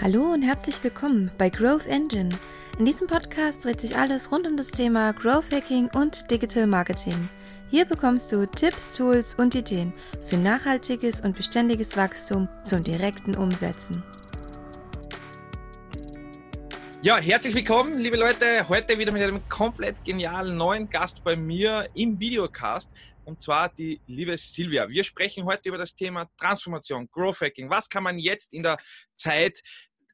Hallo und herzlich willkommen bei Growth Engine. In diesem Podcast dreht sich alles rund um das Thema Growth Hacking und Digital Marketing. Hier bekommst du Tipps, Tools und Ideen für nachhaltiges und beständiges Wachstum zum direkten Umsetzen. Ja, herzlich willkommen, liebe Leute. Heute wieder mit einem komplett genialen neuen Gast bei mir im Videocast und zwar die liebe Silvia. Wir sprechen heute über das Thema Transformation, Growth Hacking. Was kann man jetzt in der Zeit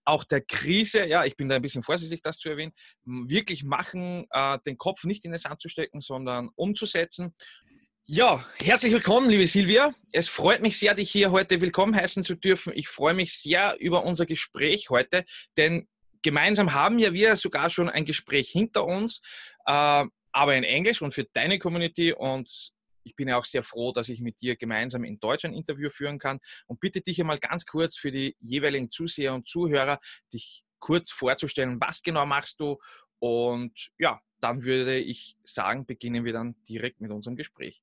auch der Krise, ja, ich bin da ein bisschen vorsichtig, das zu erwähnen, wirklich machen, äh, den Kopf nicht in den Sand zu stecken, sondern umzusetzen. Ja, herzlich willkommen, liebe Silvia. Es freut mich sehr, dich hier heute willkommen heißen zu dürfen. Ich freue mich sehr über unser Gespräch heute, denn gemeinsam haben ja wir sogar schon ein Gespräch hinter uns, äh, aber in Englisch und für deine Community und ich bin ja auch sehr froh, dass ich mit dir gemeinsam in Deutsch ein Interview führen kann und bitte dich einmal ganz kurz für die jeweiligen Zuseher und Zuhörer, dich kurz vorzustellen, was genau machst du und ja, dann würde ich sagen, beginnen wir dann direkt mit unserem Gespräch.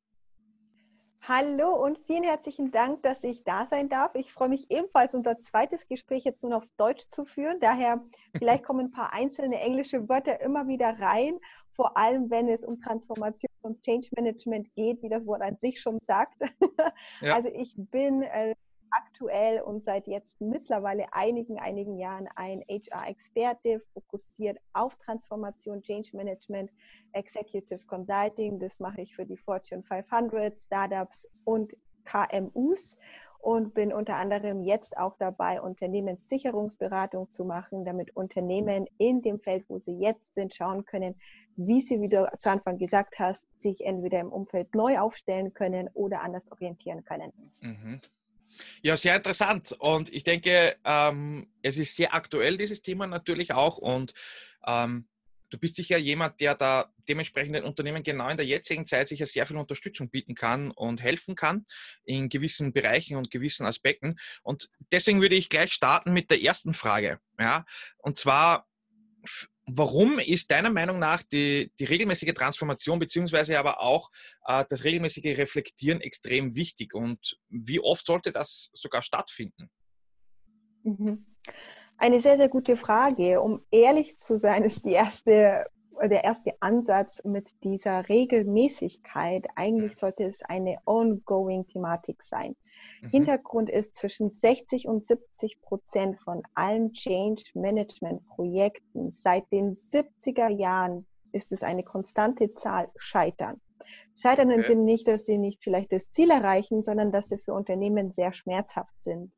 Hallo und vielen herzlichen Dank, dass ich da sein darf. Ich freue mich ebenfalls, unser zweites Gespräch jetzt nun auf Deutsch zu führen. Daher vielleicht kommen ein paar einzelne englische Wörter immer wieder rein, vor allem wenn es um Transformation und Change Management geht, wie das Wort an sich schon sagt. Ja. Also ich bin äh, aktuell und seit jetzt mittlerweile einigen, einigen Jahren ein HR-Experte, fokussiert auf Transformation, Change Management, Executive Consulting. Das mache ich für die Fortune 500, Startups und KMUs und bin unter anderem jetzt auch dabei, Unternehmenssicherungsberatung zu machen, damit Unternehmen in dem Feld, wo sie jetzt sind, schauen können, wie sie, wie du zu Anfang gesagt hast, sich entweder im Umfeld neu aufstellen können oder anders orientieren können. Mhm. Ja, sehr interessant. Und ich denke, ähm, es ist sehr aktuell, dieses Thema natürlich auch. Und ähm, du bist sicher jemand, der da dementsprechend den Unternehmen genau in der jetzigen Zeit sicher sehr viel Unterstützung bieten kann und helfen kann in gewissen Bereichen und gewissen Aspekten. Und deswegen würde ich gleich starten mit der ersten Frage. Ja? Und zwar, Warum ist deiner Meinung nach die, die regelmäßige Transformation beziehungsweise aber auch äh, das regelmäßige Reflektieren extrem wichtig und wie oft sollte das sogar stattfinden? Mhm. Eine sehr, sehr gute Frage. Um ehrlich zu sein, ist die erste der erste Ansatz mit dieser Regelmäßigkeit, eigentlich sollte es eine ongoing Thematik sein. Mhm. Hintergrund ist, zwischen 60 und 70 Prozent von allen Change Management Projekten seit den 70er Jahren ist es eine konstante Zahl scheitern. Scheitern okay. im Sinne nicht, dass sie nicht vielleicht das Ziel erreichen, sondern dass sie für Unternehmen sehr schmerzhaft sind.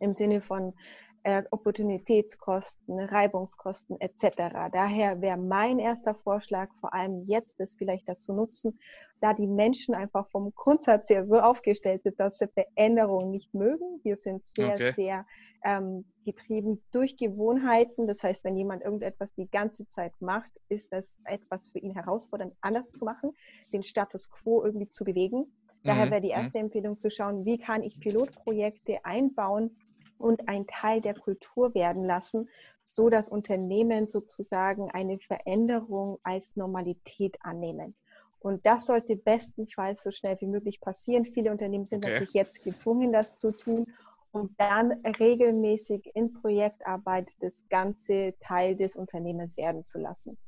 Im Sinne von äh, Opportunitätskosten, Reibungskosten etc. Daher wäre mein erster Vorschlag, vor allem jetzt es vielleicht dazu nutzen, da die Menschen einfach vom Grundsatz her so aufgestellt sind, dass sie Veränderungen nicht mögen. Wir sind sehr, okay. sehr ähm, getrieben durch Gewohnheiten. Das heißt, wenn jemand irgendetwas die ganze Zeit macht, ist das etwas für ihn herausfordernd, anders zu machen, den Status quo irgendwie zu bewegen. Daher mhm. wäre die mhm. erste Empfehlung zu schauen, wie kann ich Pilotprojekte einbauen, und ein Teil der Kultur werden lassen, so dass Unternehmen sozusagen eine Veränderung als Normalität annehmen. Und das sollte bestenfalls so schnell wie möglich passieren. Viele Unternehmen sind okay. natürlich jetzt gezwungen, das zu tun und dann regelmäßig in Projektarbeit das ganze Teil des Unternehmens werden zu lassen.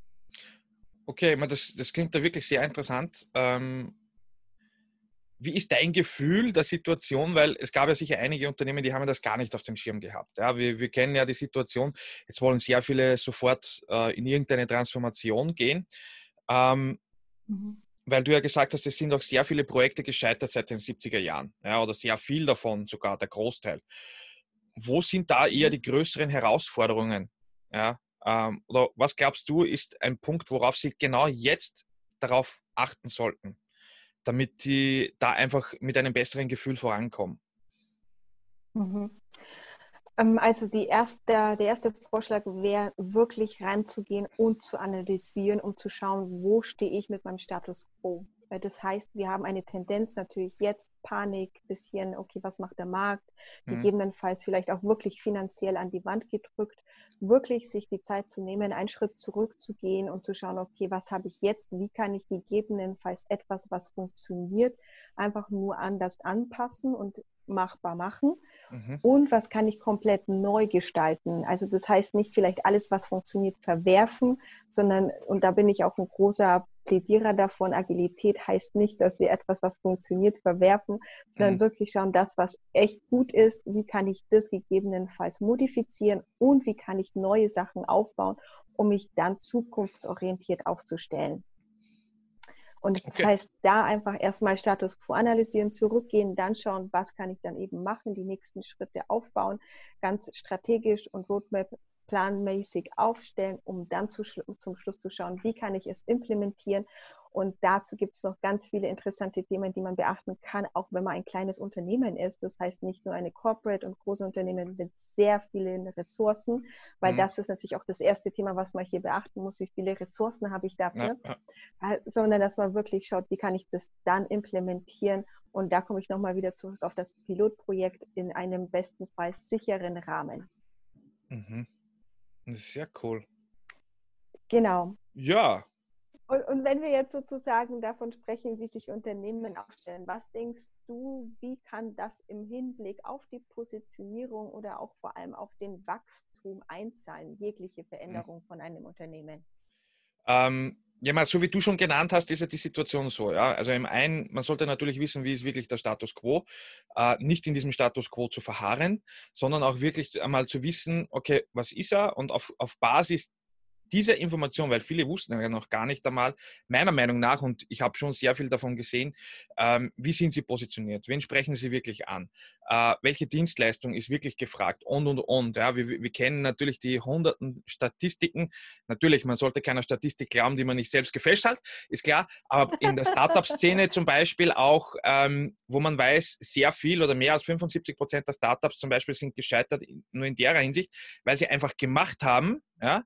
Okay, das, das klingt da wirklich sehr interessant. Ähm, wie ist dein Gefühl der Situation? Weil es gab ja sicher einige Unternehmen, die haben das gar nicht auf dem Schirm gehabt. Ja, wir, wir kennen ja die Situation, jetzt wollen sehr viele sofort äh, in irgendeine Transformation gehen. Ähm, mhm. Weil du ja gesagt hast, es sind auch sehr viele Projekte gescheitert seit den 70er Jahren. Ja, oder sehr viel davon, sogar der Großteil. Wo sind da eher die größeren Herausforderungen? Ja, ähm, oder was glaubst du, ist ein Punkt, worauf sie genau jetzt darauf achten sollten? Damit die da einfach mit einem besseren Gefühl vorankommen? Mhm. Ähm, also erste, der erste Vorschlag wäre, wirklich reinzugehen und zu analysieren, um zu schauen, wo stehe ich mit meinem Status quo. Das heißt, wir haben eine Tendenz natürlich jetzt Panik, bisschen, okay, was macht der Markt? Mhm. Gegebenenfalls vielleicht auch wirklich finanziell an die Wand gedrückt, wirklich sich die Zeit zu nehmen, einen Schritt zurückzugehen und zu schauen, okay, was habe ich jetzt? Wie kann ich gegebenenfalls etwas, was funktioniert, einfach nur anders anpassen und machbar machen? Mhm. Und was kann ich komplett neu gestalten? Also das heißt nicht vielleicht alles, was funktioniert, verwerfen, sondern, und da bin ich auch ein großer Plädierer davon, Agilität heißt nicht, dass wir etwas, was funktioniert, verwerfen, sondern mhm. wirklich schauen, das, was echt gut ist, wie kann ich das gegebenenfalls modifizieren und wie kann ich neue Sachen aufbauen, um mich dann zukunftsorientiert aufzustellen. Und das heißt, da einfach erstmal Status quo analysieren, zurückgehen, dann schauen, was kann ich dann eben machen, die nächsten Schritte aufbauen, ganz strategisch und Roadmap planmäßig aufstellen, um dann zu, zum Schluss zu schauen, wie kann ich es implementieren. Und dazu gibt es noch ganz viele interessante Themen, die man beachten kann, auch wenn man ein kleines Unternehmen ist. Das heißt nicht nur eine Corporate und große Unternehmen mit sehr vielen Ressourcen, weil mhm. das ist natürlich auch das erste Thema, was man hier beachten muss. Wie viele Ressourcen habe ich dafür? Ja, ja. Äh, sondern dass man wirklich schaut, wie kann ich das dann implementieren. Und da komme ich nochmal wieder zurück auf das Pilotprojekt in einem bestenfalls sicheren Rahmen. Mhm. Sehr cool. Genau. Ja. Und, und, wenn wir jetzt sozusagen davon sprechen, wie sich Unternehmen aufstellen, was denkst du, wie kann das im Hinblick auf die Positionierung oder auch vor allem auf den Wachstum einzahlen, jegliche Veränderung von einem Unternehmen? Ähm, ja, mal, so wie du schon genannt hast, ist ja die Situation so. Ja? Also im einen, man sollte natürlich wissen, wie ist wirklich der Status quo. Äh, nicht in diesem Status quo zu verharren, sondern auch wirklich einmal zu wissen, okay, was ist er? Und auf, auf Basis diese Information, weil viele wussten ja noch gar nicht einmal, meiner Meinung nach, und ich habe schon sehr viel davon gesehen, ähm, wie sind sie positioniert, wen sprechen sie wirklich an, äh, welche Dienstleistung ist wirklich gefragt und, und, und. Ja, wir, wir kennen natürlich die hunderten Statistiken. Natürlich, man sollte keiner Statistik glauben, die man nicht selbst gefälscht hat, ist klar, aber in der Startup-Szene zum Beispiel auch, ähm, wo man weiß, sehr viel oder mehr als 75 Prozent der Startups zum Beispiel sind gescheitert, nur in der Hinsicht, weil sie einfach gemacht haben, ja,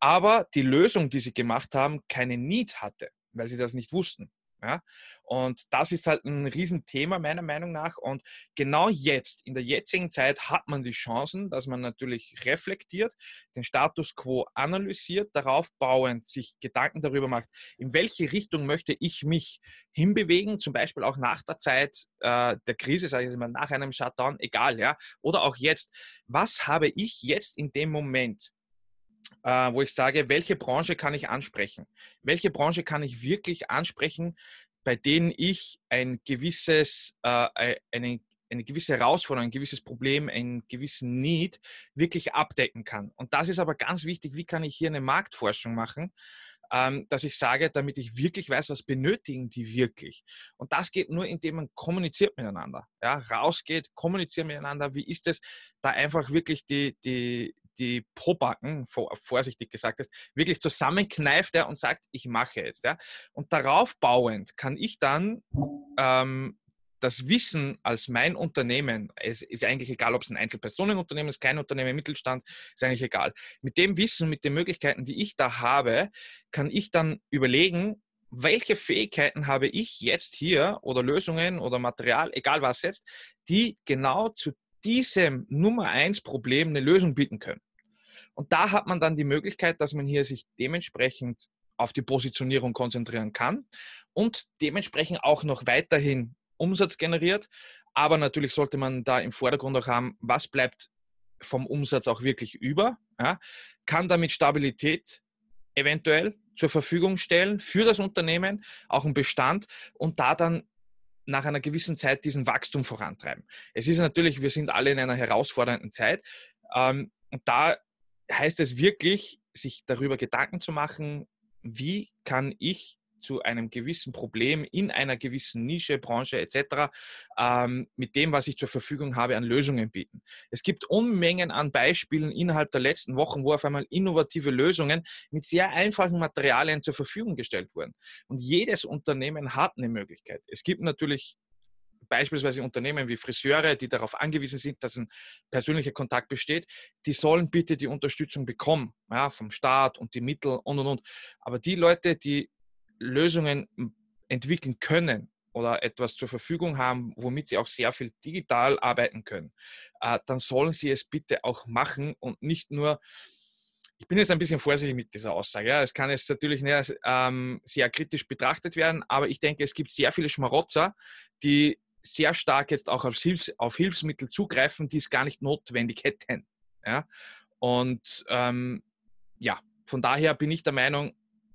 aber die Lösung, die sie gemacht haben, keine Need hatte, weil sie das nicht wussten. Ja? Und das ist halt ein Riesenthema meiner Meinung nach. Und genau jetzt, in der jetzigen Zeit, hat man die Chancen, dass man natürlich reflektiert, den Status quo analysiert, darauf bauend sich Gedanken darüber macht, in welche Richtung möchte ich mich hinbewegen, zum Beispiel auch nach der Zeit äh, der Krise, sage ich jetzt mal, nach einem Shutdown, egal, ja, oder auch jetzt. Was habe ich jetzt in dem Moment äh, wo ich sage, welche Branche kann ich ansprechen? Welche Branche kann ich wirklich ansprechen, bei denen ich ein gewisses, äh, eine, eine gewisse Herausforderung, ein gewisses Problem, einen gewissen Need wirklich abdecken kann. Und das ist aber ganz wichtig, wie kann ich hier eine Marktforschung machen, ähm, dass ich sage, damit ich wirklich weiß, was benötigen die wirklich. Und das geht nur, indem man kommuniziert miteinander. Ja, rausgeht, kommuniziert miteinander. Wie ist es, da einfach wirklich die, die, die Pobacken, vorsichtig gesagt ist, wirklich zusammenkneift er und sagt, ich mache jetzt. Ja? Und darauf bauend kann ich dann ähm, das Wissen als mein Unternehmen, es ist eigentlich egal, ob es ein Einzelpersonenunternehmen ist, kein Unternehmen, Mittelstand, ist eigentlich egal. Mit dem Wissen, mit den Möglichkeiten, die ich da habe, kann ich dann überlegen, welche Fähigkeiten habe ich jetzt hier oder Lösungen oder Material, egal was jetzt, die genau zu diesem Nummer eins Problem eine Lösung bieten können. Und da hat man dann die Möglichkeit, dass man hier sich dementsprechend auf die Positionierung konzentrieren kann und dementsprechend auch noch weiterhin Umsatz generiert. Aber natürlich sollte man da im Vordergrund auch haben, was bleibt vom Umsatz auch wirklich über, ja, kann damit Stabilität eventuell zur Verfügung stellen für das Unternehmen, auch einen Bestand und da dann nach einer gewissen Zeit diesen Wachstum vorantreiben. Es ist natürlich, wir sind alle in einer herausfordernden Zeit ähm, und da heißt es wirklich, sich darüber Gedanken zu machen, wie kann ich zu einem gewissen Problem in einer gewissen Nische, Branche etc. Ähm, mit dem, was ich zur Verfügung habe, an Lösungen bieten. Es gibt Unmengen an Beispielen innerhalb der letzten Wochen, wo auf einmal innovative Lösungen mit sehr einfachen Materialien zur Verfügung gestellt wurden. Und jedes Unternehmen hat eine Möglichkeit. Es gibt natürlich beispielsweise Unternehmen wie Friseure, die darauf angewiesen sind, dass ein persönlicher Kontakt besteht, die sollen bitte die Unterstützung bekommen, ja, vom Staat und die Mittel und und und. Aber die Leute, die Lösungen entwickeln können oder etwas zur Verfügung haben, womit sie auch sehr viel digital arbeiten können, äh, dann sollen sie es bitte auch machen und nicht nur ich bin jetzt ein bisschen vorsichtig mit dieser Aussage. Es kann jetzt natürlich ähm, sehr kritisch betrachtet werden, aber ich denke, es gibt sehr viele Schmarotzer, die sehr stark jetzt auch auf, Hilfs-, auf Hilfsmittel zugreifen, die es gar nicht notwendig hätten. Ja. Und ähm, ja, von daher bin ich der Meinung,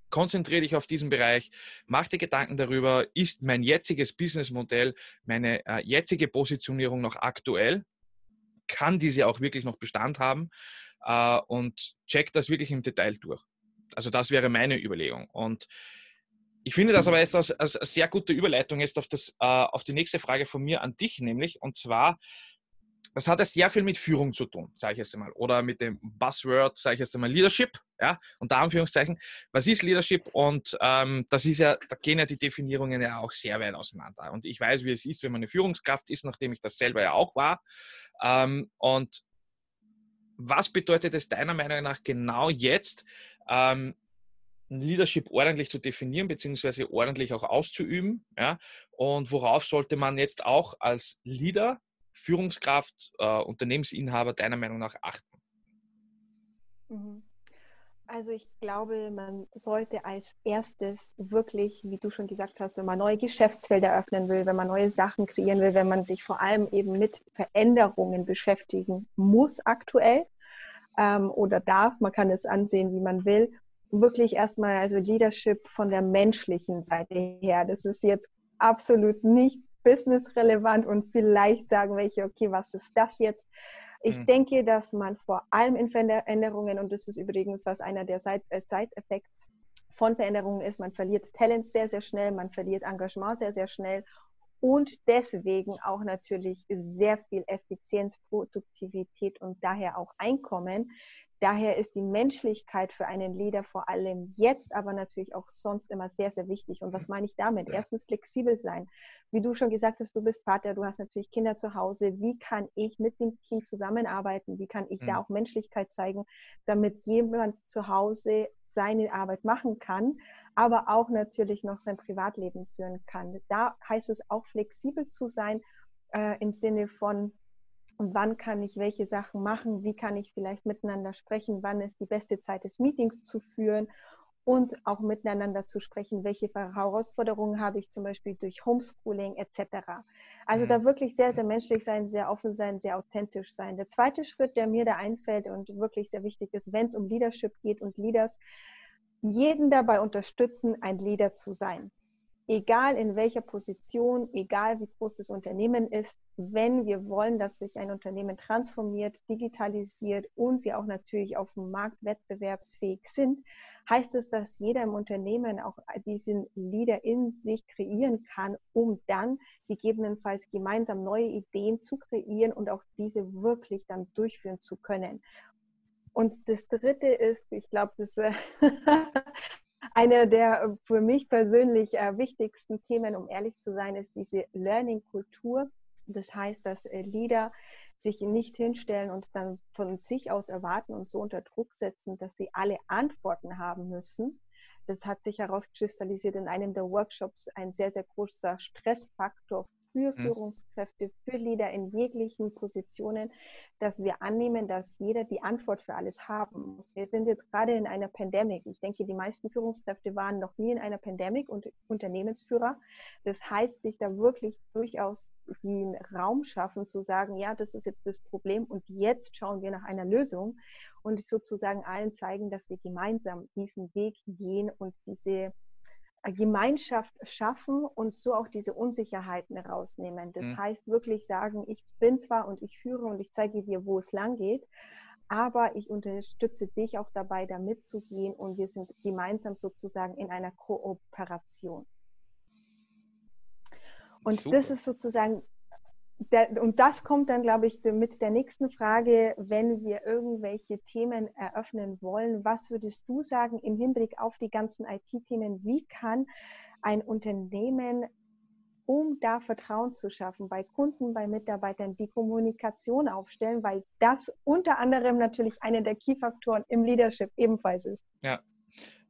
konzentriere dich auf diesen Bereich, mach dir Gedanken darüber, ist mein jetziges Businessmodell, meine äh, jetzige Positionierung noch aktuell? Kann diese auch wirklich noch Bestand haben? äh, und check das wirklich im Detail durch. Also das wäre meine Überlegung. Und ich finde das aber jetzt als, als sehr gute Überleitung jetzt auf, das, äh, auf die nächste Frage von mir an dich, nämlich, und zwar, das hat ja sehr viel mit Führung zu tun, sage ich jetzt einmal, oder mit dem Buzzword, sage ich jetzt einmal, Leadership, ja, unter Anführungszeichen. Was ist Leadership? Und ähm, das ist ja, da gehen ja die Definitionen ja auch sehr weit auseinander. Und ich weiß, wie es ist, wenn man eine Führungskraft ist, nachdem ich das selber ja auch war. Ähm, und was bedeutet es deiner Meinung nach genau jetzt, ähm, Leadership ordentlich zu definieren, beziehungsweise ordentlich auch auszuüben? Ja? Und worauf sollte man jetzt auch als Leader, Führungskraft, äh, Unternehmensinhaber deiner Meinung nach achten? Mhm. Also ich glaube, man sollte als erstes wirklich, wie du schon gesagt hast, wenn man neue Geschäftsfelder eröffnen will, wenn man neue Sachen kreieren will, wenn man sich vor allem eben mit Veränderungen beschäftigen muss aktuell ähm, oder darf, man kann es ansehen, wie man will, wirklich erstmal also Leadership von der menschlichen Seite her. Das ist jetzt absolut nicht businessrelevant und vielleicht sagen welche, okay, was ist das jetzt? Ich mhm. denke, dass man vor allem in Veränderungen, und das ist übrigens was einer der äh, Side-Effekte von Veränderungen ist, man verliert Talent sehr, sehr schnell, man verliert Engagement sehr, sehr schnell und deswegen auch natürlich sehr viel Effizienz, Produktivität und daher auch Einkommen. Daher ist die Menschlichkeit für einen Leader vor allem jetzt, aber natürlich auch sonst immer sehr, sehr wichtig. Und was meine ich damit? Erstens flexibel sein. Wie du schon gesagt hast, du bist Vater, du hast natürlich Kinder zu Hause. Wie kann ich mit dem Team zusammenarbeiten? Wie kann ich mhm. da auch Menschlichkeit zeigen, damit jemand zu Hause seine Arbeit machen kann, aber auch natürlich noch sein Privatleben führen kann. Da heißt es auch flexibel zu sein äh, im Sinne von, wann kann ich welche Sachen machen, wie kann ich vielleicht miteinander sprechen, wann ist die beste Zeit des Meetings zu führen und auch miteinander zu sprechen, welche Herausforderungen habe ich zum Beispiel durch Homeschooling etc. Also mhm. da wirklich sehr, sehr menschlich sein, sehr offen sein, sehr authentisch sein. Der zweite Schritt, der mir da einfällt und wirklich sehr wichtig ist, wenn es um Leadership geht und Leaders, jeden dabei unterstützen, ein Leader zu sein. Egal in welcher Position, egal wie groß das Unternehmen ist, wenn wir wollen, dass sich ein Unternehmen transformiert, digitalisiert und wir auch natürlich auf dem Markt wettbewerbsfähig sind, heißt es, dass jeder im Unternehmen auch diesen Leader in sich kreieren kann, um dann gegebenenfalls gemeinsam neue Ideen zu kreieren und auch diese wirklich dann durchführen zu können. Und das Dritte ist, ich glaube, das äh, eine der äh, für mich persönlich äh, wichtigsten Themen, um ehrlich zu sein, ist diese Learning-Kultur. Das heißt, dass Leader sich nicht hinstellen und dann von sich aus erwarten und so unter Druck setzen, dass sie alle Antworten haben müssen. Das hat sich herauskristallisiert in einem der Workshops ein sehr, sehr großer Stressfaktor für mhm. Führungskräfte, für Leader in jeglichen Positionen, dass wir annehmen, dass jeder die Antwort für alles haben muss. Wir sind jetzt gerade in einer Pandemie. Ich denke, die meisten Führungskräfte waren noch nie in einer Pandemie und Unternehmensführer. Das heißt, sich da wirklich durchaus den Raum schaffen, zu sagen, ja, das ist jetzt das Problem und jetzt schauen wir nach einer Lösung und sozusagen allen zeigen, dass wir gemeinsam diesen Weg gehen und diese Gemeinschaft schaffen und so auch diese Unsicherheiten rausnehmen. Das mhm. heißt wirklich sagen, ich bin zwar und ich führe und ich zeige dir, wo es lang geht, aber ich unterstütze dich auch dabei, da mitzugehen und wir sind gemeinsam sozusagen in einer Kooperation. Und Super. das ist sozusagen der, und das kommt dann, glaube ich, mit der nächsten Frage, wenn wir irgendwelche Themen eröffnen wollen. Was würdest du sagen im Hinblick auf die ganzen IT-Themen? Wie kann ein Unternehmen, um da Vertrauen zu schaffen, bei Kunden, bei Mitarbeitern, die Kommunikation aufstellen, weil das unter anderem natürlich einer der Key-Faktoren im Leadership ebenfalls ist? Ja.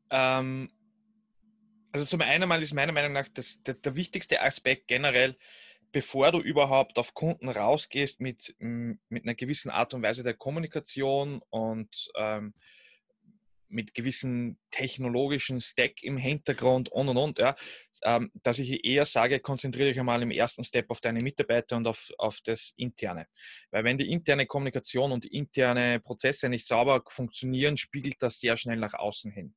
Ähm Also zum einen mal ist meiner Meinung nach das, der, der wichtigste Aspekt generell, bevor du überhaupt auf Kunden rausgehst mit, mit einer gewissen Art und Weise der Kommunikation und ähm, mit gewissen technologischen Stack im Hintergrund und und und, ja, ähm, dass ich eher sage, konzentriere dich einmal im ersten Step auf deine Mitarbeiter und auf, auf das Interne. Weil wenn die interne Kommunikation und die interne Prozesse nicht sauber funktionieren, spiegelt das sehr schnell nach außen hin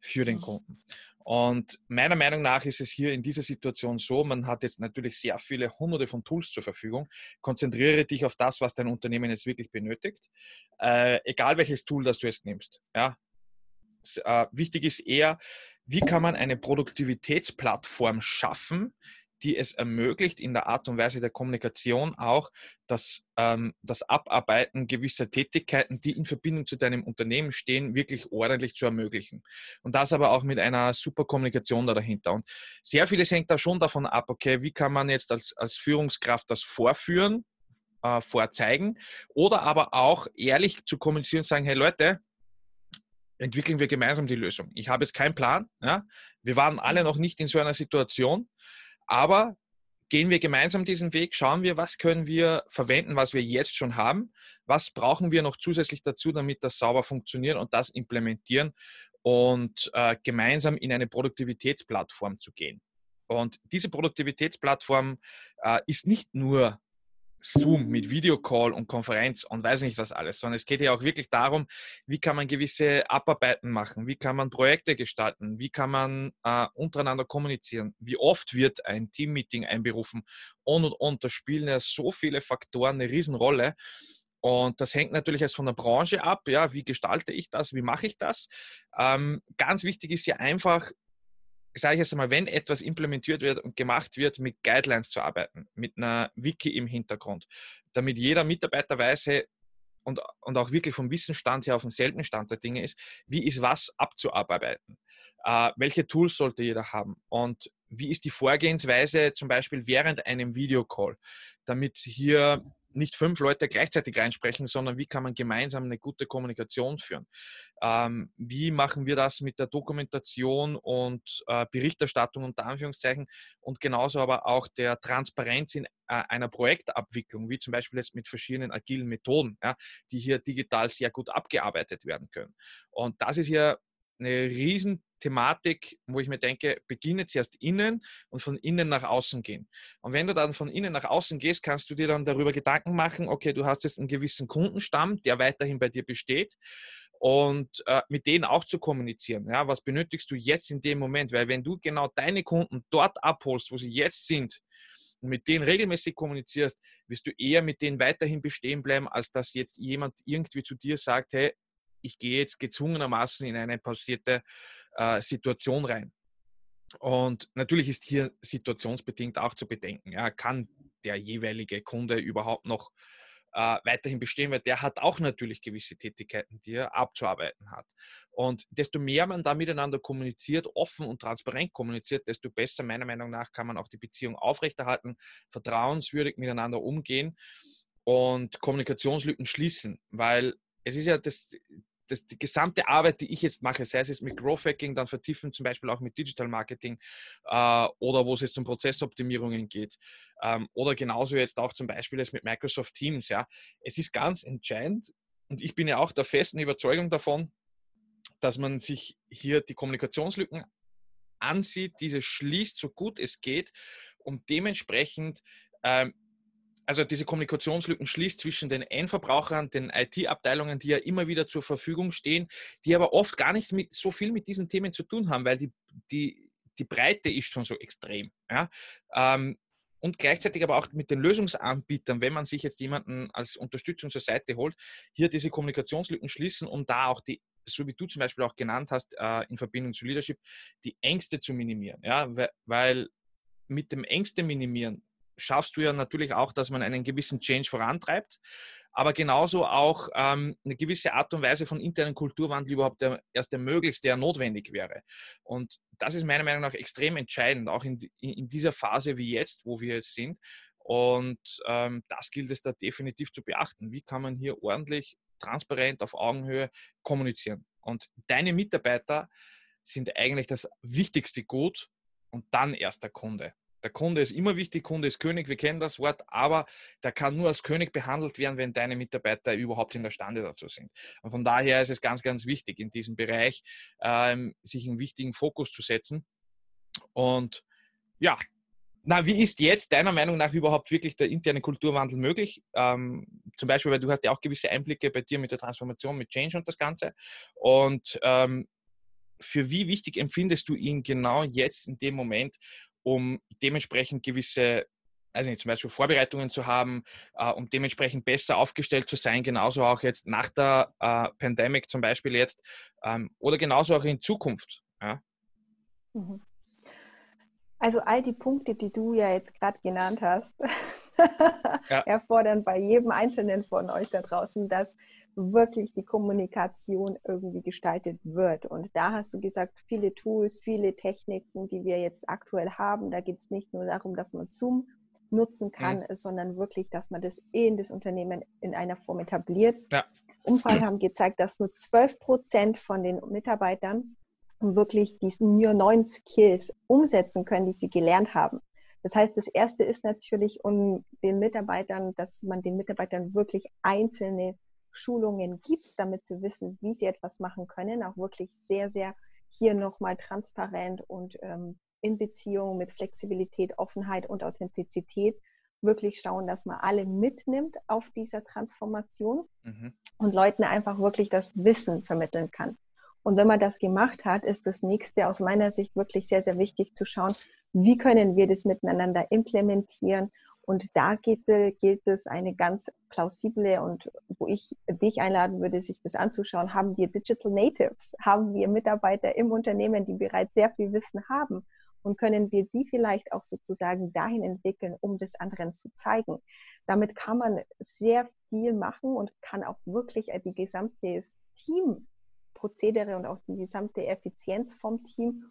für den mhm. Kunden. Und meiner Meinung nach ist es hier in dieser Situation so, man hat jetzt natürlich sehr viele hunderte von Tools zur Verfügung. Konzentriere dich auf das, was dein Unternehmen jetzt wirklich benötigt. Äh, egal welches Tool das du jetzt nimmst. Ja? Äh, wichtig ist eher, wie kann man eine Produktivitätsplattform schaffen, die es ermöglicht, in der Art und Weise der Kommunikation auch das, ähm, das Abarbeiten gewisser Tätigkeiten, die in Verbindung zu deinem Unternehmen stehen, wirklich ordentlich zu ermöglichen. Und das aber auch mit einer super Kommunikation da dahinter. Und sehr vieles hängt da schon davon ab, okay, wie kann man jetzt als, als Führungskraft das vorführen, äh, vorzeigen oder aber auch ehrlich zu kommunizieren und sagen, hey Leute, entwickeln wir gemeinsam die Lösung. Ich habe jetzt keinen Plan. Ja? Wir waren alle noch nicht in so einer Situation. Aber gehen wir gemeinsam diesen Weg, schauen wir, was können wir verwenden, was wir jetzt schon haben, was brauchen wir noch zusätzlich dazu, damit das sauber funktioniert und das implementieren und äh, gemeinsam in eine Produktivitätsplattform zu gehen. Und diese Produktivitätsplattform äh, ist nicht nur Zoom mit Videocall und Konferenz und weiß nicht was alles, sondern es geht ja auch wirklich darum, wie kann man gewisse Abarbeiten machen, wie kann man Projekte gestalten, wie kann man äh, untereinander kommunizieren, wie oft wird ein Teammeeting einberufen und und und. Da spielen ja so viele Faktoren eine Riesenrolle. Und das hängt natürlich erst von der Branche ab. Ja, wie gestalte ich das? Wie mache ich das? Ähm, ganz wichtig ist ja einfach, sage ich jetzt einmal, wenn etwas implementiert wird und gemacht wird, mit Guidelines zu arbeiten, mit einer Wiki im Hintergrund, damit jeder Mitarbeiter weiß, und, und auch wirklich vom Wissensstand her auf demselben Stand der Dinge ist, wie ist was abzuarbeiten? Äh, welche Tools sollte jeder haben? Und wie ist die Vorgehensweise zum Beispiel während einem Videocall, damit hier nicht fünf Leute gleichzeitig reinsprechen, sondern wie kann man gemeinsam eine gute Kommunikation führen? Ähm, wie machen wir das mit der Dokumentation und äh, Berichterstattung unter Anführungszeichen und genauso aber auch der Transparenz in äh, einer Projektabwicklung, wie zum Beispiel jetzt mit verschiedenen agilen Methoden, ja, die hier digital sehr gut abgearbeitet werden können. Und das ist hier eine riesen Thematik, wo ich mir denke, beginne zuerst innen und von innen nach außen gehen. Und wenn du dann von innen nach außen gehst, kannst du dir dann darüber Gedanken machen, okay, du hast jetzt einen gewissen Kundenstamm, der weiterhin bei dir besteht und äh, mit denen auch zu kommunizieren. Ja, was benötigst du jetzt in dem Moment? Weil wenn du genau deine Kunden dort abholst, wo sie jetzt sind, und mit denen regelmäßig kommunizierst, wirst du eher mit denen weiterhin bestehen bleiben, als dass jetzt jemand irgendwie zu dir sagt, hey, ich gehe jetzt gezwungenermaßen in eine pausierte äh, Situation rein. Und natürlich ist hier situationsbedingt auch zu bedenken, ja, kann der jeweilige Kunde überhaupt noch äh, weiterhin bestehen, weil der hat auch natürlich gewisse Tätigkeiten, die er abzuarbeiten hat. Und desto mehr man da miteinander kommuniziert, offen und transparent kommuniziert, desto besser meiner Meinung nach kann man auch die Beziehung aufrechterhalten, vertrauenswürdig miteinander umgehen und Kommunikationslücken schließen, weil es ist ja das, das, die gesamte Arbeit, die ich jetzt mache, sei es jetzt mit Growth Hacking, dann vertiefen zum Beispiel auch mit Digital Marketing äh, oder wo es jetzt um Prozessoptimierungen geht ähm, oder genauso jetzt auch zum Beispiel jetzt mit Microsoft Teams. Ja, es ist ganz entscheidend und ich bin ja auch der festen Überzeugung davon, dass man sich hier die Kommunikationslücken ansieht, diese schließt so gut es geht und dementsprechend ähm, also diese Kommunikationslücken schließt zwischen den Endverbrauchern, den IT-Abteilungen, die ja immer wieder zur Verfügung stehen, die aber oft gar nicht mit, so viel mit diesen Themen zu tun haben, weil die, die, die Breite ist schon so extrem. Ja? Ähm, und gleichzeitig aber auch mit den Lösungsanbietern, wenn man sich jetzt jemanden als Unterstützung zur Seite holt, hier diese Kommunikationslücken schließen, um da auch die, so wie du zum Beispiel auch genannt hast, äh, in Verbindung zu Leadership, die Ängste zu minimieren. Ja? Weil mit dem Ängste minimieren schaffst du ja natürlich auch, dass man einen gewissen Change vorantreibt, aber genauso auch ähm, eine gewisse Art und Weise von internen Kulturwandel überhaupt der, erst ermöglicht, der notwendig wäre. Und das ist meiner Meinung nach extrem entscheidend, auch in, in dieser Phase wie jetzt, wo wir jetzt sind. Und ähm, das gilt es da definitiv zu beachten. Wie kann man hier ordentlich, transparent, auf Augenhöhe kommunizieren? Und deine Mitarbeiter sind eigentlich das wichtigste Gut und dann erst der Kunde. Der Kunde ist immer wichtig, Kunde ist König, wir kennen das Wort, aber der kann nur als König behandelt werden, wenn deine Mitarbeiter überhaupt in der Stande dazu sind. Und von daher ist es ganz, ganz wichtig, in diesem Bereich ähm, sich einen wichtigen Fokus zu setzen. Und ja, na, wie ist jetzt deiner Meinung nach überhaupt wirklich der interne Kulturwandel möglich? Ähm, zum Beispiel, weil du hast ja auch gewisse Einblicke bei dir mit der Transformation, mit Change und das Ganze. Und ähm, für wie wichtig empfindest du ihn genau jetzt in dem Moment, um dementsprechend gewisse also nicht, zum Beispiel Vorbereitungen zu haben, äh, um dementsprechend besser aufgestellt zu sein, genauso auch jetzt nach der äh, Pandemic zum Beispiel jetzt ähm, oder genauso auch in Zukunft. Ja? Mhm. Also all die Punkte, die du ja jetzt gerade genannt hast, ja. erfordern bei jedem Einzelnen von euch da draußen, dass wirklich die Kommunikation irgendwie gestaltet wird. Und da hast du gesagt, viele Tools, viele Techniken, die wir jetzt aktuell haben. Da geht es nicht nur darum, dass man Zoom nutzen kann, mhm. sondern wirklich, dass man das in das Unternehmen in einer Form etabliert. Ja. Umfragen haben gezeigt, dass nur 12 Prozent von den Mitarbeitern wirklich diese nur neuen Skills umsetzen können, die sie gelernt haben. Das heißt, das erste ist natürlich, um den Mitarbeitern, dass man den Mitarbeitern wirklich einzelne Schulungen gibt, damit sie wissen, wie sie etwas machen können, auch wirklich sehr, sehr hier nochmal transparent und ähm, in Beziehung mit Flexibilität, Offenheit und Authentizität wirklich schauen, dass man alle mitnimmt auf dieser Transformation mhm. und Leuten einfach wirklich das Wissen vermitteln kann. Und wenn man das gemacht hat, ist das nächste aus meiner Sicht wirklich sehr, sehr wichtig zu schauen, wie können wir das miteinander implementieren. Und da gilt, gilt es eine ganz plausible und wo ich dich einladen würde, sich das anzuschauen, haben wir Digital Natives, haben wir Mitarbeiter im Unternehmen, die bereits sehr viel Wissen haben und können wir die vielleicht auch sozusagen dahin entwickeln, um das anderen zu zeigen. Damit kann man sehr viel machen und kann auch wirklich die gesamte Team Prozedere und auch die gesamte Effizienz vom Team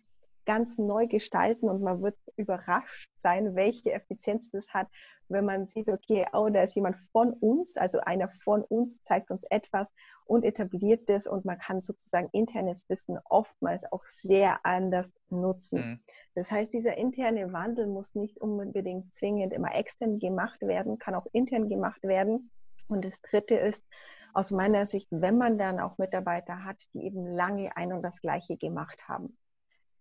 ganz neu gestalten und man wird überrascht sein, welche Effizienz das hat, wenn man sieht, okay, oh, da ist jemand von uns, also einer von uns zeigt uns etwas und etabliert das und man kann sozusagen internes Wissen oftmals auch sehr anders nutzen. Mhm. Das heißt, dieser interne Wandel muss nicht unbedingt zwingend immer extern gemacht werden, kann auch intern gemacht werden. Und das Dritte ist, aus meiner Sicht, wenn man dann auch Mitarbeiter hat, die eben lange ein und das Gleiche gemacht haben.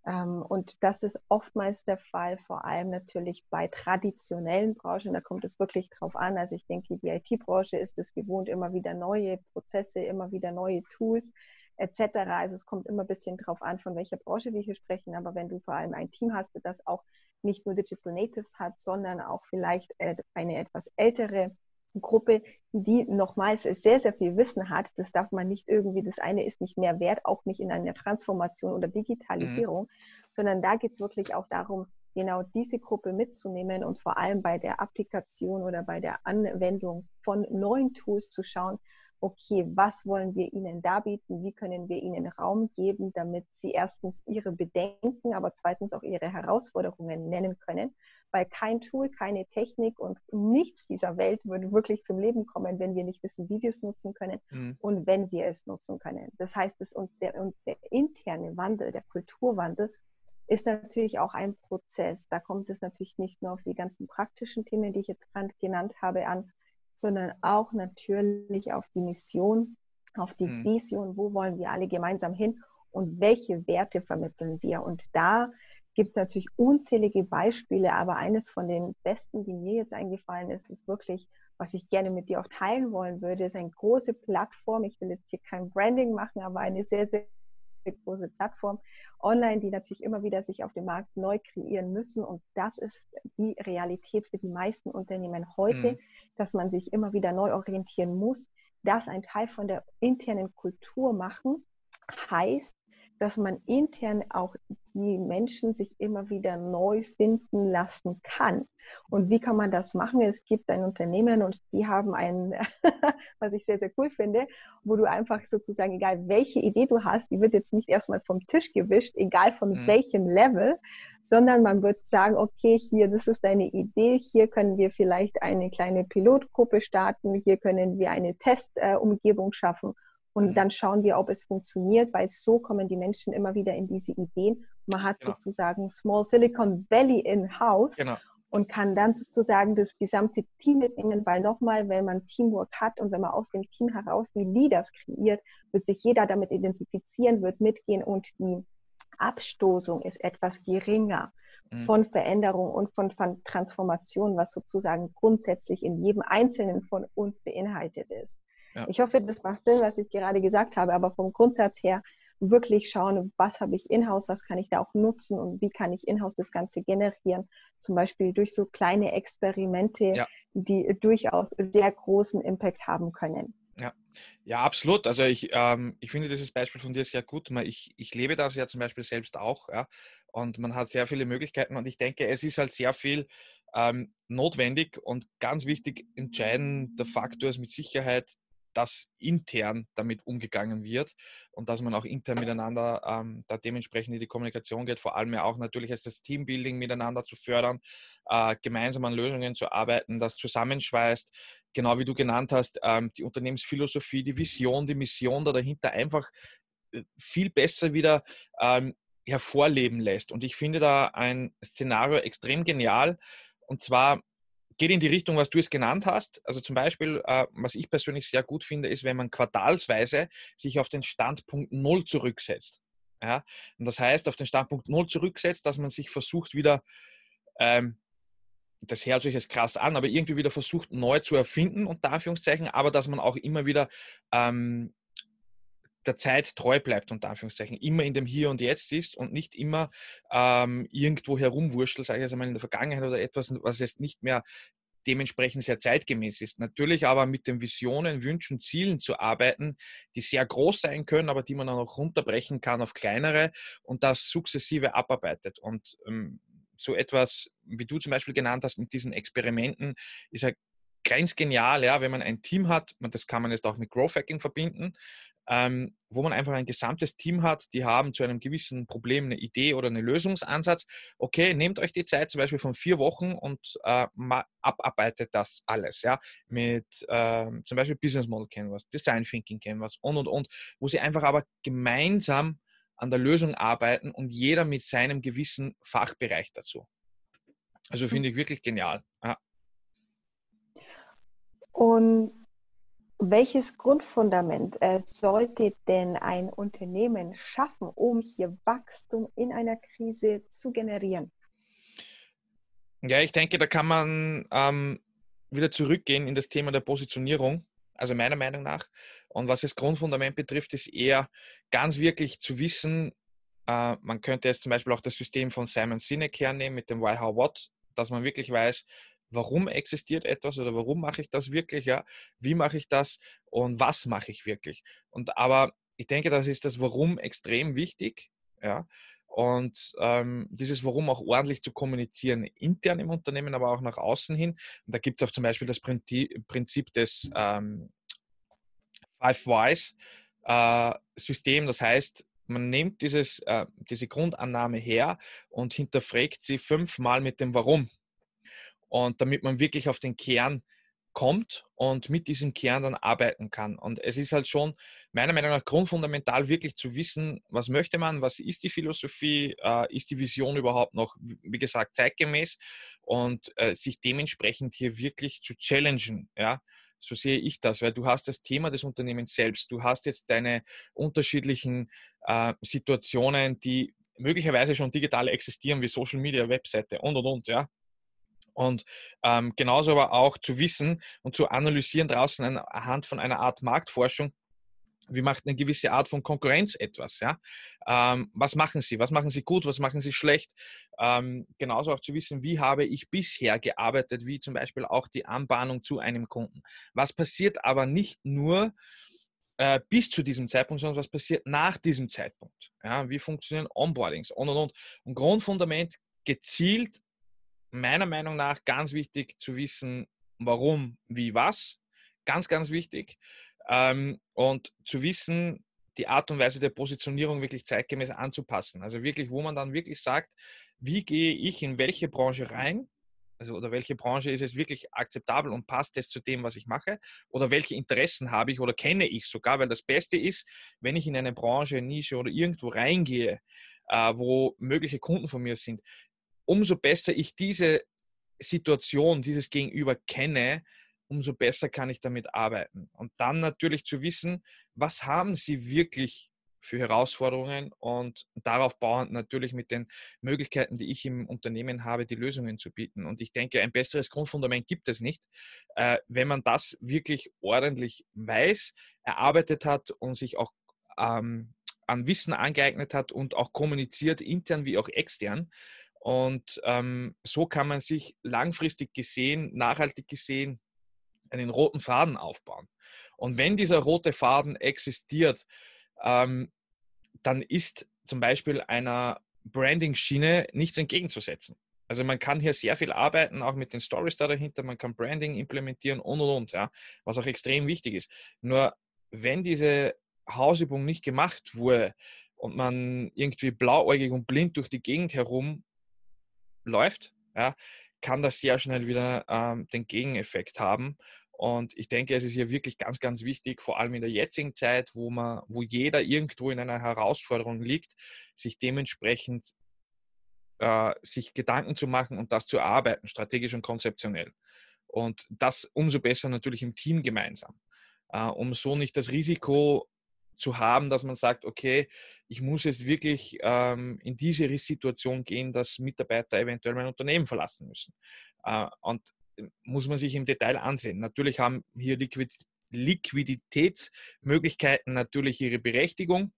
Ähm, und das ist oftmals der Fall, vor allem natürlich bei traditionellen Branchen. Da kommt es wirklich drauf an. Also ich denke, die IT-Branche ist es gewohnt, immer wieder neue Prozesse, immer wieder neue Tools etc. Also es kommt immer ein bisschen drauf an, von welcher Branche wir hier sprechen. Aber wenn du vor allem ein Team hast, das auch nicht nur Digital Natives hat, sondern auch vielleicht eine etwas ältere Gruppe, die nochmals sehr, sehr viel Wissen hat. Das darf man nicht irgendwie, das eine ist nicht mehr wert, auch nicht in einer Transformation oder Digitalisierung, mhm. sondern da geht es wirklich auch darum, genau diese Gruppe mitzunehmen und vor allem bei der Applikation oder bei der Anwendung von neuen Tools zu schauen, okay, was wollen wir ihnen darbieten, wie können wir ihnen Raum geben, damit sie erstens ihre Bedenken, aber zweitens auch ihre Herausforderungen nennen können weil kein Tool, keine Technik und nichts dieser Welt würde wirklich zum Leben kommen, wenn wir nicht wissen, wie wir es nutzen können mhm. und wenn wir es nutzen können. Das heißt, es, und, der, und der interne Wandel, der Kulturwandel, ist natürlich auch ein Prozess. Da kommt es natürlich nicht nur auf die ganzen praktischen Themen, die ich jetzt gerade genannt habe, an, sondern auch natürlich auf die Mission, auf die mhm. Vision, wo wollen wir alle gemeinsam hin und welche Werte vermitteln wir. Und da gibt natürlich unzählige Beispiele, aber eines von den besten, die mir jetzt eingefallen ist, ist wirklich, was ich gerne mit dir auch teilen wollen würde, ist eine große Plattform. Ich will jetzt hier kein Branding machen, aber eine sehr, sehr große Plattform online, die natürlich immer wieder sich auf dem Markt neu kreieren müssen. Und das ist die Realität für die meisten Unternehmen heute, mhm. dass man sich immer wieder neu orientieren muss. Das ein Teil von der internen Kultur machen heißt, dass man intern auch die Menschen sich immer wieder neu finden lassen kann. Und wie kann man das machen? Es gibt ein Unternehmen und die haben ein, was ich sehr, sehr cool finde, wo du einfach sozusagen, egal welche Idee du hast, die wird jetzt nicht erstmal vom Tisch gewischt, egal von mhm. welchem Level, sondern man wird sagen, okay, hier, das ist deine Idee, hier können wir vielleicht eine kleine Pilotgruppe starten, hier können wir eine Testumgebung schaffen Und dann schauen wir, ob es funktioniert, weil so kommen die Menschen immer wieder in diese Ideen. Man hat genau. sozusagen Small Silicon Valley in-house genau. und kann dann sozusagen das gesamte Team mitnehmen, weil nochmal, wenn man Teamwork hat und wenn man aus dem Team heraus die Leaders kreiert, wird sich jeder damit identifizieren, wird mitgehen und die Abstoßung ist etwas geringer mhm. von Veränderung und von, von Transformation, was sozusagen grundsätzlich in jedem Einzelnen von uns beinhaltet ist. Ja. Ich hoffe, das macht Sinn, was ich gerade gesagt habe, aber vom Grundsatz her wirklich schauen, was habe ich in-house, was kann ich da auch nutzen und wie kann ich in-house das Ganze generieren. Zum Beispiel durch so kleine Experimente, ja. die durchaus sehr großen Impact haben können. Ja, ja absolut. Also ich, ähm, ich finde dieses Beispiel von dir sehr gut. Ich, ich lebe das ja zum Beispiel selbst auch. Ja? Und man hat sehr viele Möglichkeiten und ich denke, es ist halt sehr viel ähm, notwendig und ganz wichtig, entscheidender Faktor ist mit Sicherheit dass intern damit umgegangen wird und dass man auch intern miteinander ähm, da dementsprechend in die Kommunikation geht, vor allem ja auch natürlich als das Teambuilding miteinander zu fördern, äh, gemeinsam an Lösungen zu arbeiten, das zusammenschweißt, genau wie du genannt hast, ähm, die Unternehmensphilosophie, die Vision, die Mission da dahinter einfach äh, viel besser wieder ähm, hervorleben lässt. Und ich finde da ein Szenario extrem genial. Und zwar geht in die Richtung, was du es genannt hast. Also zum Beispiel, äh, was ich persönlich sehr gut finde, ist, wenn man quartalsweise sich auf den Standpunkt Null zurücksetzt. Ja? Und das heißt, auf den Standpunkt Null zurücksetzt, dass man sich versucht wieder, ähm, das hört sich jetzt krass an, aber irgendwie wieder versucht neu zu erfinden, unter Anführungszeichen, aber dass man auch immer wieder ähm, der Zeit treu bleibt, unter Anführungszeichen, immer in dem Hier und Jetzt ist und nicht immer ähm, irgendwo herumwurschtelt, sage ich jetzt einmal in der Vergangenheit oder etwas, was jetzt nicht mehr dementsprechend sehr zeitgemäß ist. Natürlich aber mit den Visionen, Wünschen, Zielen zu arbeiten, die sehr groß sein können, aber die man dann auch runterbrechen kann auf kleinere und das sukzessive abarbeitet. Und ähm, so etwas, wie du zum Beispiel genannt hast, mit diesen Experimenten, ist ja ganz genial, ja, wenn man ein Team hat, das kann man jetzt auch mit Growth Hacking verbinden, ähm, wo man einfach ein gesamtes Team hat, die haben zu einem gewissen Problem eine Idee oder einen Lösungsansatz. Okay, nehmt euch die Zeit zum Beispiel von vier Wochen und äh, abarbeitet das alles, ja, mit äh, zum Beispiel Business Model Canvas, Design Thinking Canvas und und und, wo sie einfach aber gemeinsam an der Lösung arbeiten und jeder mit seinem gewissen Fachbereich dazu. Also hm. finde ich wirklich genial. Ja. Und welches Grundfundament äh, sollte denn ein Unternehmen schaffen, um hier Wachstum in einer Krise zu generieren? Ja, ich denke, da kann man ähm, wieder zurückgehen in das Thema der Positionierung, also meiner Meinung nach. Und was das Grundfundament betrifft, ist eher ganz wirklich zu wissen, äh, man könnte jetzt zum Beispiel auch das System von Simon Sinek hernehmen mit dem Why, How, What, dass man wirklich weiß, warum existiert etwas oder warum mache ich das wirklich, ja, wie mache ich das und was mache ich wirklich. Und aber ich denke, das ist das Warum extrem wichtig, ja. Und ähm, dieses Warum auch ordentlich zu kommunizieren, intern im Unternehmen, aber auch nach außen hin. Und da gibt es auch zum Beispiel das Prinzip des ähm, Five Whys äh, System. Das heißt, man nimmt dieses, äh, diese Grundannahme her und hinterfragt sie fünfmal mit dem Warum. Und damit man wirklich auf den Kern kommt und mit diesem Kern dann arbeiten kann. Und es ist halt schon meiner Meinung nach grundfundamental wirklich zu wissen, was möchte man, was ist die Philosophie, äh, ist die Vision überhaupt noch, wie gesagt, zeitgemäß und äh, sich dementsprechend hier wirklich zu challengen. Ja? So sehe ich das, weil du hast das Thema des Unternehmens selbst, du hast jetzt deine unterschiedlichen äh, Situationen, die möglicherweise schon digital existieren, wie Social Media, Webseite und und und, ja. Und ähm, genauso aber auch zu wissen und zu analysieren draußen anhand von einer Art Marktforschung, wie macht eine gewisse Art von Konkurrenz etwas? Ja? Ähm, was machen sie? Was machen sie gut? Was machen sie schlecht? Ähm, genauso auch zu wissen, wie habe ich bisher gearbeitet, wie zum Beispiel auch die Anbahnung zu einem Kunden. Was passiert aber nicht nur äh, bis zu diesem Zeitpunkt, sondern was passiert nach diesem Zeitpunkt? Ja? Wie funktionieren Onboardings und und und. Und Grundfundament gezielt meiner Meinung nach ganz wichtig zu wissen, warum, wie, was. Ganz, ganz wichtig. Ähm, und zu wissen, die Art und Weise der Positionierung wirklich zeitgemäß anzupassen. Also wirklich, wo man dann wirklich sagt, wie gehe ich in welche Branche rein Also, oder welche Branche ist es wirklich akzeptabel und passt es zu dem, was ich mache? Oder welche Interessen habe ich oder kenne ich sogar? Weil das Beste ist, wenn ich in eine Branche, Nische oder irgendwo reingehe, äh, wo mögliche Kunden von mir sind, umso besser ich diese Situation, dieses Gegenüber kenne, umso besser kann ich damit arbeiten. Und dann natürlich zu wissen, was haben sie wirklich für Herausforderungen und darauf bauend natürlich mit den Möglichkeiten, die ich im Unternehmen habe, die Lösungen zu bieten. Und ich denke, ein besseres Grundfundament gibt es nicht, äh, wenn man das wirklich ordentlich weiß, erarbeitet hat und sich auch ähm, an Wissen angeeignet hat und auch kommuniziert, intern wie auch extern. Und ähm, so kann man sich langfristig gesehen, nachhaltig gesehen, einen roten Faden aufbauen. Und wenn dieser rote Faden existiert, ähm, dann ist zum Beispiel einer Branding-Schiene nichts entgegenzusetzen. Also man kann hier sehr viel arbeiten, auch mit den Stories da dahinter, man kann Branding implementieren und und und, ja, was auch extrem wichtig ist. Nur wenn diese Hausübung nicht gemacht wurde und man irgendwie blauäugig und blind durch die Gegend herum läuft, ja, kann das sehr schnell wieder ähm, den Gegeneffekt haben und ich denke, es ist hier wirklich ganz, ganz wichtig, vor allem in der jetzigen Zeit, wo man, wo jeder irgendwo in einer Herausforderung liegt, sich dementsprechend äh, sich Gedanken zu machen und das zu erarbeiten, strategisch und konzeptionell. Und das umso besser natürlich im Team gemeinsam, äh, um so nicht das Risiko zu haben, dass man sagt, okay, ich muss jetzt wirklich ähm, in diese Situation gehen, dass Mitarbeiter eventuell mein Unternehmen verlassen müssen. Äh, und muss man sich im Detail ansehen. Natürlich haben hier Liquid Liquiditätsmöglichkeiten natürlich ihre Berechtigung.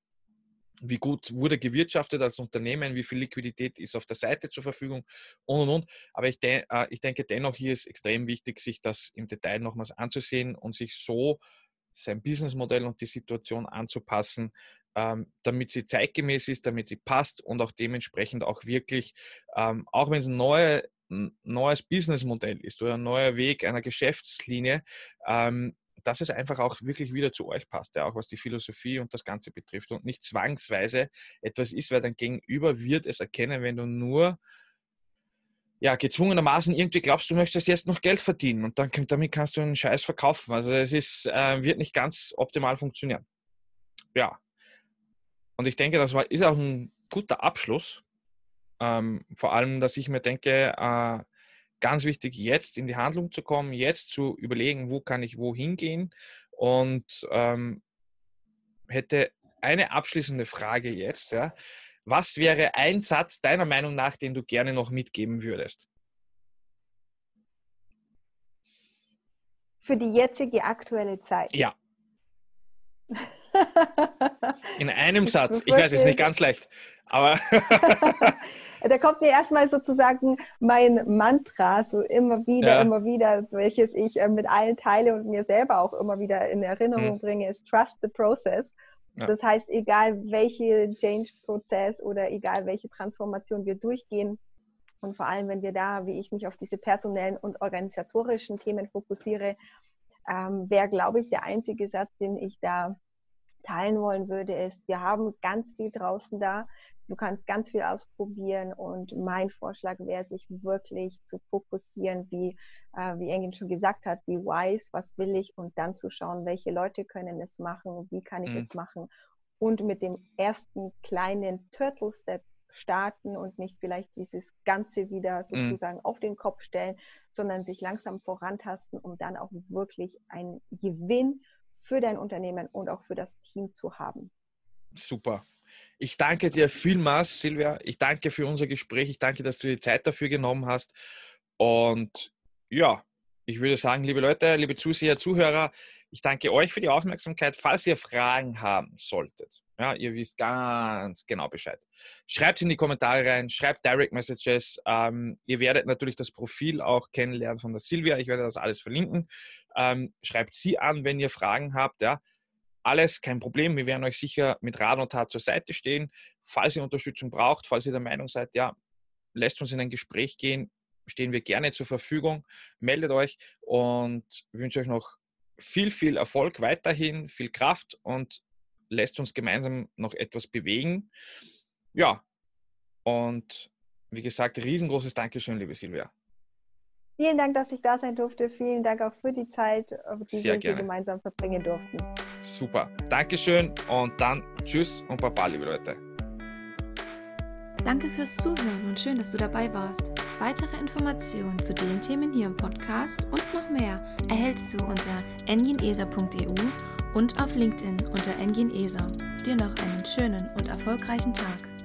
Wie gut wurde gewirtschaftet als Unternehmen, wie viel Liquidität ist auf der Seite zur Verfügung und und und. Aber ich, de äh, ich denke dennoch, hier ist extrem wichtig, sich das im Detail nochmals anzusehen und sich so sein Businessmodell und die Situation anzupassen, ähm, damit sie zeitgemäß ist, damit sie passt und auch dementsprechend auch wirklich, ähm, auch wenn es neue ein neues Businessmodell ist oder ein neuer Weg einer Geschäftslinie, ähm, dass es einfach auch wirklich wieder zu euch passt, ja, auch was die Philosophie und das Ganze betrifft und nicht zwangsweise etwas ist, weil dein Gegenüber wird es erkennen, wenn du nur ja, gezwungenermaßen irgendwie glaubst, du möchtest jetzt noch Geld verdienen und dann damit kannst du einen Scheiß verkaufen. Also es ist, äh, wird nicht ganz optimal funktionieren. Ja. Und ich denke, das war, ist auch ein guter Abschluss ähm, vor allem, dass ich mir denke, äh, ganz wichtig, jetzt in die Handlung zu kommen, jetzt zu überlegen, wo kann ich wohin gehen und ähm, hätte eine abschließende Frage jetzt. Ja. Was wäre ein Satz deiner Meinung nach, den du gerne noch mitgeben würdest? Für die jetzige aktuelle Zeit. Ja. In einem Satz. Ich weiß, es ist nicht ganz leicht, aber. da kommt mir erstmal sozusagen mein Mantra, so immer wieder, ja. immer wieder, welches ich äh, mit allen teile und mir selber auch immer wieder in Erinnerung hm. bringe, ist Trust the Process. Ja. Das heißt, egal welche Change-Prozess oder egal welche Transformation wir durchgehen, und vor allem, wenn wir da, wie ich mich auf diese personellen und organisatorischen Themen fokussiere, ähm, wäre, glaube ich, der einzige Satz, den ich da teilen wollen würde, ist, wir haben ganz viel draußen da. Du kannst ganz viel ausprobieren und mein Vorschlag wäre, sich wirklich zu fokussieren, wie, äh, wie Engin schon gesagt hat, wie wise, was will ich und dann zu schauen, welche Leute können es machen, wie kann ich mhm. es machen und mit dem ersten kleinen Turtle Step starten und nicht vielleicht dieses Ganze wieder mhm. sozusagen mhm. auf den Kopf stellen, sondern sich langsam vorantasten, um dann auch wirklich einen Gewinn für dein Unternehmen und auch für das Team zu haben. Super. Ich danke dir vielmals, Silvia. Ich danke für unser Gespräch. Ich danke, dass du die Zeit dafür genommen hast. Und ja, ich würde sagen, liebe Leute, liebe Zuseher, Zuhörer, ich danke euch für die Aufmerksamkeit. Falls ihr Fragen haben solltet, ja, ihr wisst ganz genau Bescheid. Schreibt in die Kommentare rein, schreibt Direct Messages. Ähm, ihr werdet natürlich das Profil auch kennenlernen von der Silvia. Ich werde das alles verlinken. Ähm, schreibt sie an, wenn ihr Fragen habt. Ja. Alles kein Problem. Wir werden euch sicher mit Rat und Tat zur Seite stehen. Falls ihr Unterstützung braucht, falls ihr der Meinung seid, ja, lässt uns in ein Gespräch gehen, stehen wir gerne zur Verfügung. Meldet euch und wünsche euch noch viel, viel Erfolg weiterhin, viel Kraft und lässt uns gemeinsam noch etwas bewegen. Ja, und wie gesagt, riesengroßes Dankeschön, liebe Silvia. Vielen Dank, dass ich da sein durfte. Vielen Dank auch für die Zeit, die Sehr wir gerne. hier gemeinsam verbringen durften. Super. Dankeschön und dann tschüss und baba, liebe Leute. Danke fürs Zuhören und schön, dass du dabei warst. Weitere Informationen zu den Themen hier im Podcast und noch mehr erhältst du unter engineser.eu und auf LinkedIn unter engineser. Dir noch einen schönen und erfolgreichen Tag.